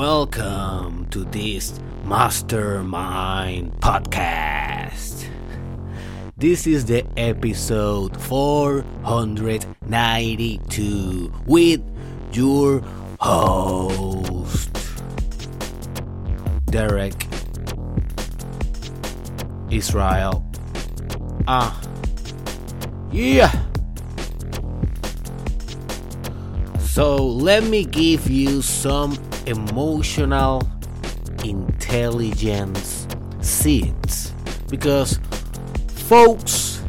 Welcome to this Mastermind podcast. This is the episode 492 with your host, Derek Israel. Ah, yeah. So let me give you some emotional intelligence seeds. Because folks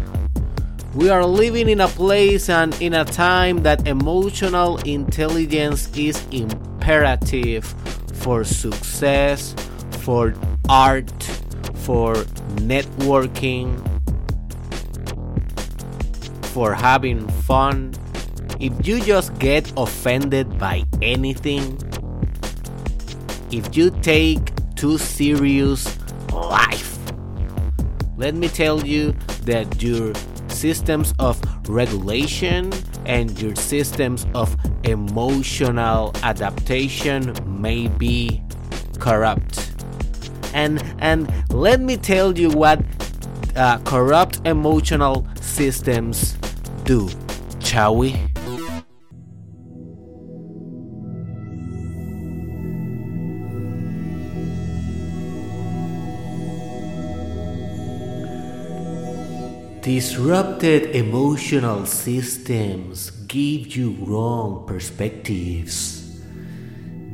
we are living in a place and in a time that emotional intelligence is imperative for success for art for networking for having fun. If you just get offended by anything if you take too serious life. Let me tell you that your systems of regulation and your systems of emotional adaptation may be corrupt. And and let me tell you what uh, corrupt emotional systems do, shall we? Disrupted emotional systems give you wrong perspectives.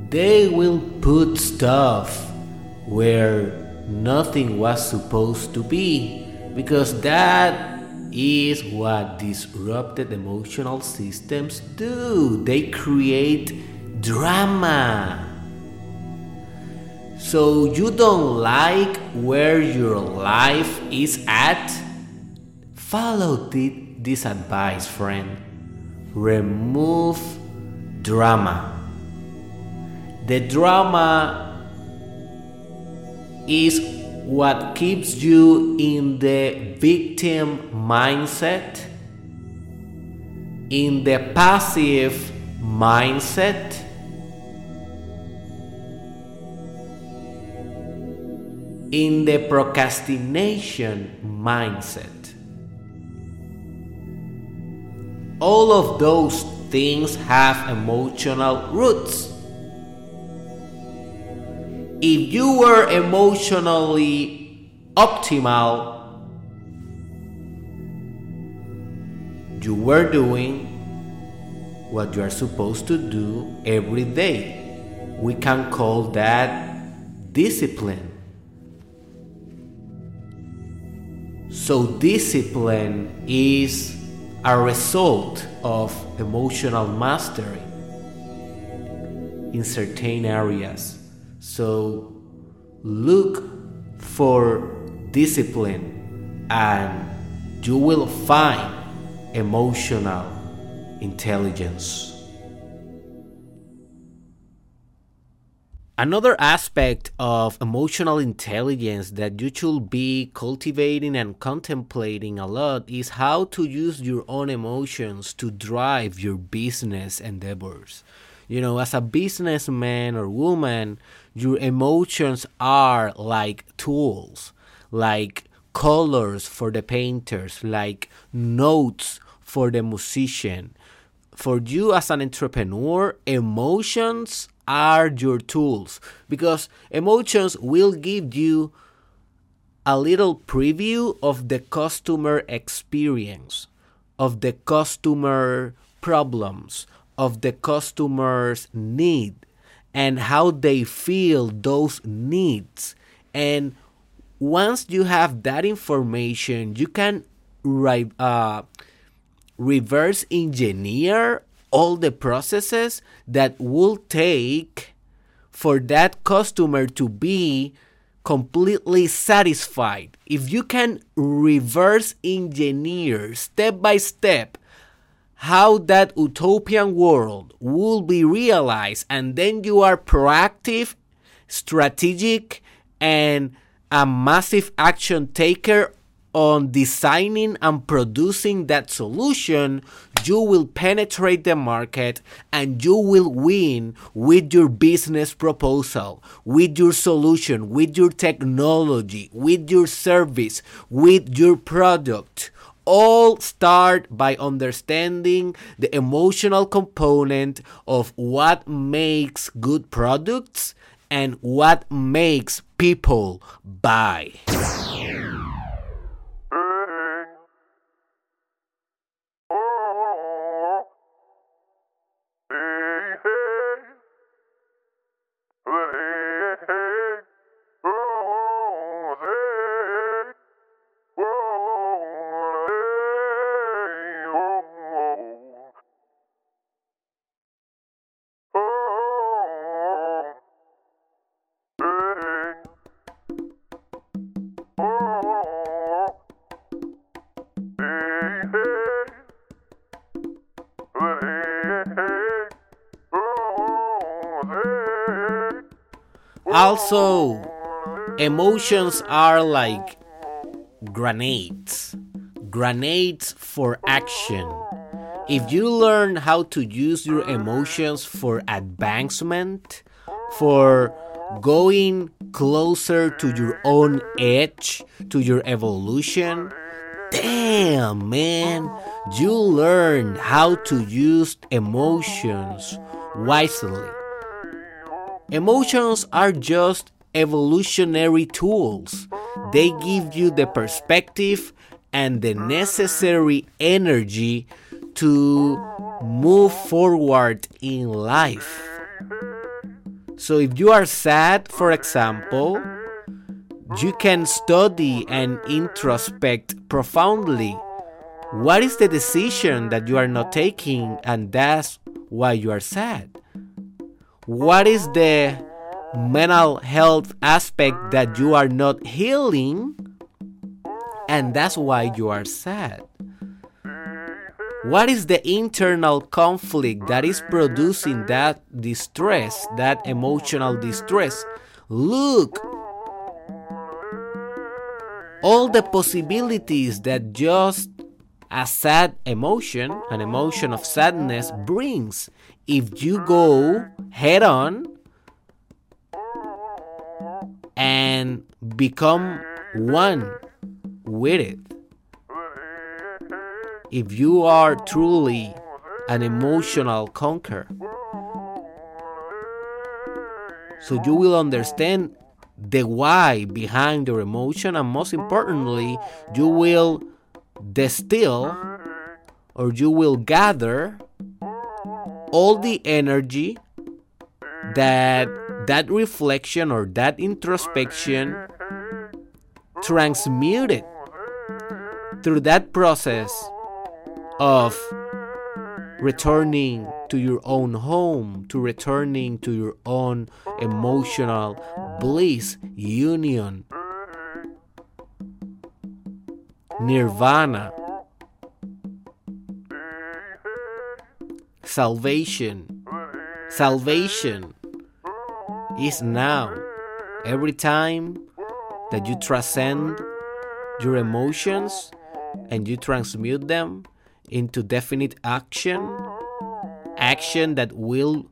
They will put stuff where nothing was supposed to be because that is what disrupted emotional systems do. They create drama. So you don't like where your life is at? Follow this advice, friend. Remove drama. The drama is what keeps you in the victim mindset, in the passive mindset. In the procrastination mindset. All of those things have emotional roots. If you were emotionally optimal, you were doing what you are supposed to do every day. We can call that discipline. So, discipline is a result of emotional mastery in certain areas. So look for discipline and you will find emotional intelligence. Another aspect of emotional intelligence that you should be cultivating and contemplating a lot is how to use your own emotions to drive your business endeavors. You know, as a businessman or woman, your emotions are like tools, like colors for the painters, like notes for the musician. For you as an entrepreneur, emotions are your tools because emotions will give you a little preview of the customer experience, of the customer problems, of the customer's need, and how they feel those needs. And once you have that information, you can uh, reverse engineer all the processes that will take for that customer to be completely satisfied. If you can reverse engineer step by step how that utopian world will be realized, and then you are proactive, strategic, and a massive action taker on designing and producing that solution, you will penetrate the market and you will win with your business proposal, with your solution, with your technology, with your service, with your product all start by understanding the emotional component of what makes good products and what makes people buy. Also, emotions are like grenades. Grenades for action. If you learn how to use your emotions for advancement, for going closer to your own edge, to your evolution, damn, man, you learn how to use emotions wisely. Emotions are just evolutionary tools. They give you the perspective and the necessary energy to move forward in life. So, if you are sad, for example, you can study and introspect profoundly. What is the decision that you are not taking, and that's why you are sad? What is the mental health aspect that you are not healing and that's why you are sad? What is the internal conflict that is producing that distress that emotional distress? Look all the possibilities that just a sad emotion, an emotion of sadness, brings if you go head on and become one with it. If you are truly an emotional conqueror. So you will understand the why behind your emotion, and most importantly, you will distill or you will gather all the energy that that reflection or that introspection transmuted through that process of returning to your own home, to returning to your own emotional bliss, union, nirvana, salvation. Salvation is now. Every time that you transcend your emotions and you transmute them into definite action, action that will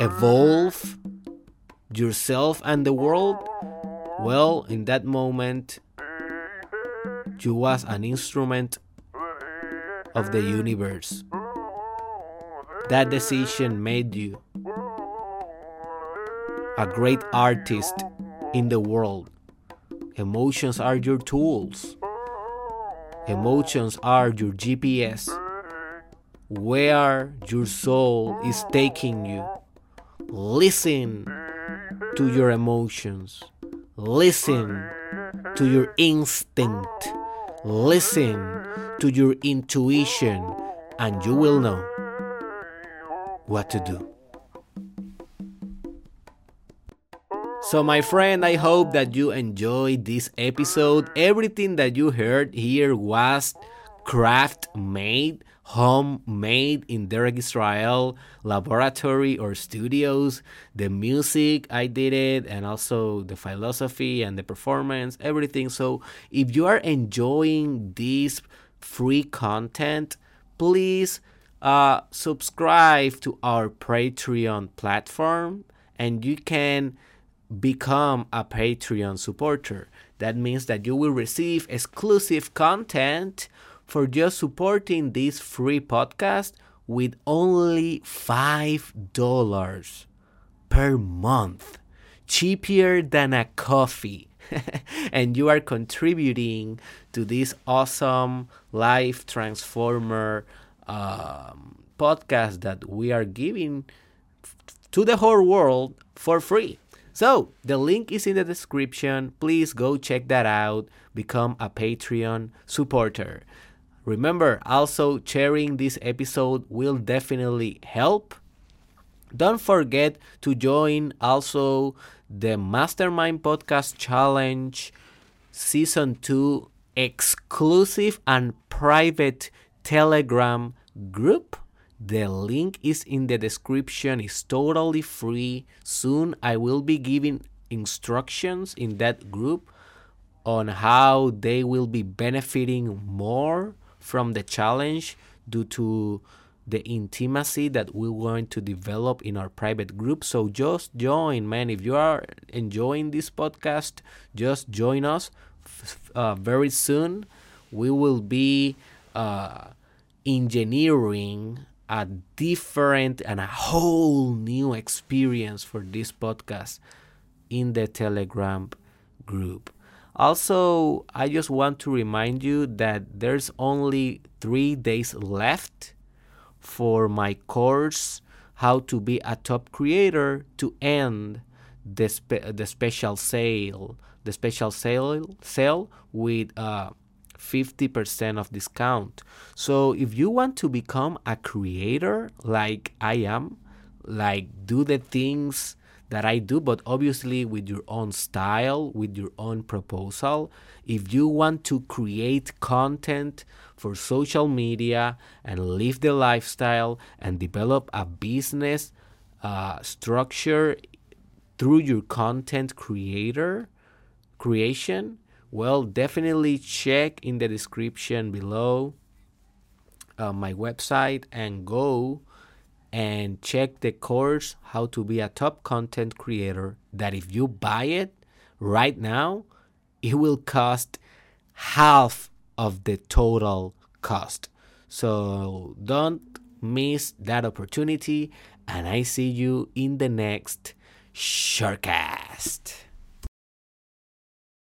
evolve yourself and the world, well, in that moment, you was an instrument of the universe. That decision made you a great artist in the world. Emotions are your tools. Emotions are your GPS. Where your soul is taking you. Listen to your emotions. Listen to your instinct. Listen to your intuition, and you will know what to do. So, my friend, I hope that you enjoyed this episode. Everything that you heard here was craft made homemade in Derek Israel laboratory or studios. The music, I did it, and also the philosophy and the performance, everything. So if you are enjoying this free content, please uh, subscribe to our Patreon platform and you can become a Patreon supporter. That means that you will receive exclusive content for just supporting this free podcast with only $5 per month. Cheaper than a coffee. and you are contributing to this awesome life transformer um, podcast that we are giving to the whole world for free. So, the link is in the description. Please go check that out. Become a Patreon supporter. Remember, also sharing this episode will definitely help. Don't forget to join also the Mastermind Podcast Challenge Season 2 exclusive and private Telegram group. The link is in the description. It's totally free. Soon I will be giving instructions in that group on how they will be benefiting more from the challenge due to the intimacy that we're going to develop in our private group. So just join, man. If you are enjoying this podcast, just join us. Uh, very soon, we will be uh, engineering a different and a whole new experience for this podcast in the Telegram group. Also, I just want to remind you that there's only three days left for my course, How to Be a Top Creator, to end the, spe- the special sale. The special sale, sale with uh, 50% of discount. So if you want to become a creator like I am, like do the things that I do, but obviously with your own style, with your own proposal. If you want to create content for social media and live the lifestyle and develop a business uh, structure through your content creator creation, well, definitely check in the description below uh, my website and go and check the course how to be a top content creator that if you buy it right now it will cost half of the total cost. So don't miss that opportunity and i see you in the next shortcast